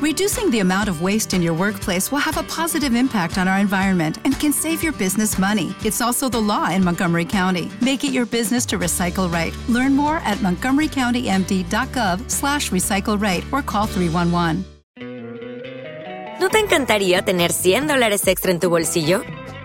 Reducing the amount of waste in your workplace will have a positive impact on our environment and can save your business money. It's also the law in Montgomery County. Make it your business to recycle right. Learn more at montgomerycountymd.gov slash recycle right or call 311. ¿No te encantaría tener 100 dólares extra en tu bolsillo?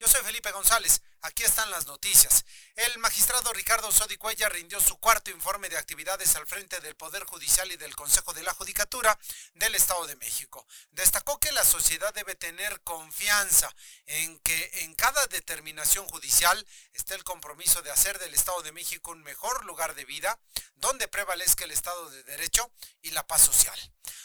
Yo soy Felipe González. Aquí están las noticias. El magistrado Ricardo Sodicuella rindió su cuarto informe de actividades al frente del Poder Judicial y del Consejo de la Judicatura del Estado de México. Destacó que la sociedad debe tener confianza en que en cada determinación judicial esté el compromiso de hacer del Estado de México un mejor lugar de vida, donde prevalezca el Estado de Derecho y la paz social.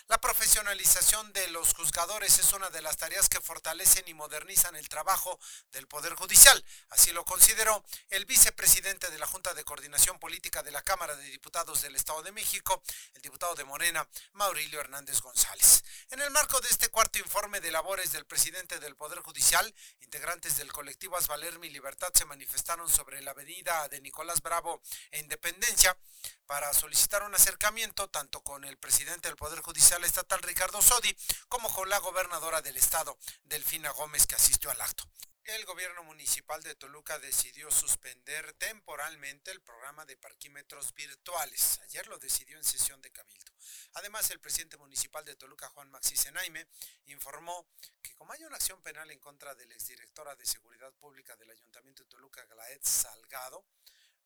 La profesionalización de los juzgadores es una de las tareas que fortalecen y modernizan el trabajo del Poder Judicial. Así lo consideró el vice vicepresidente de la Junta de Coordinación Política de la Cámara de Diputados del Estado de México, el diputado de Morena, Maurilio Hernández González. En el marco de este cuarto informe de labores del presidente del Poder Judicial, integrantes del colectivo Asvalermi Libertad se manifestaron sobre la avenida de Nicolás Bravo e Independencia para solicitar un acercamiento tanto con el presidente del Poder Judicial Estatal Ricardo Sodi como con la gobernadora del estado, Delfina Gómez, que asistió al acto. El gobierno municipal de Toluca decidió suspender temporalmente el programa de parquímetros virtuales. Ayer lo decidió en sesión de cabildo. Además, el presidente municipal de Toluca, Juan Maxi Senaime, informó que como hay una acción penal en contra de la exdirectora de Seguridad Pública del Ayuntamiento de Toluca, Glaed Salgado,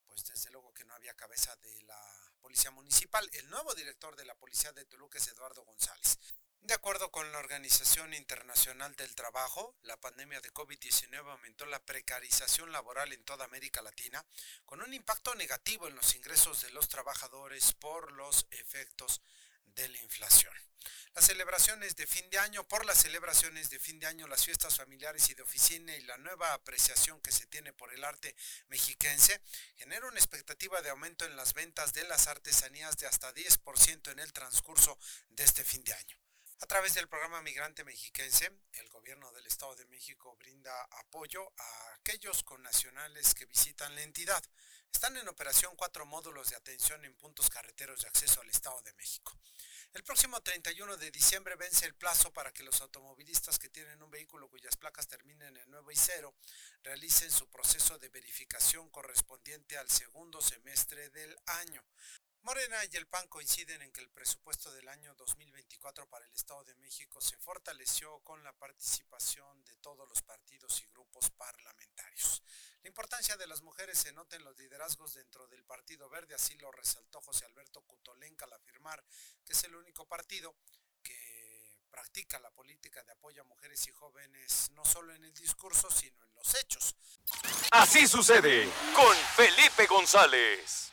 pues desde luego que no había cabeza de la Policía Municipal. El nuevo director de la Policía de Toluca es Eduardo González. De acuerdo con la Organización Internacional del Trabajo, la pandemia de COVID-19 aumentó la precarización laboral en toda América Latina, con un impacto negativo en los ingresos de los trabajadores por los efectos de la inflación. Las celebraciones de fin de año, por las celebraciones de fin de año, las fiestas familiares y de oficina y la nueva apreciación que se tiene por el arte mexiquense, genera una expectativa de aumento en las ventas de las artesanías de hasta 10% en el transcurso de este fin de año. A través del programa Migrante Mexiquense, el gobierno del Estado de México brinda apoyo a aquellos connacionales que visitan la entidad. Están en operación cuatro módulos de atención en puntos carreteros de acceso al Estado de México. El próximo 31 de diciembre vence el plazo para que los automovilistas que tienen un vehículo cuyas placas terminen en 9 y 0 realicen su proceso de verificación correspondiente al segundo semestre del año. Morena y el PAN coinciden en que el presupuesto del año 2024 para el Estado de México se fortaleció con la participación de todos los partidos y grupos. De las mujeres se nota en los liderazgos dentro del Partido Verde, así lo resaltó José Alberto Cutolenca al afirmar que es el único partido que practica la política de apoyo a mujeres y jóvenes no solo en el discurso, sino en los hechos. Así sucede con Felipe González.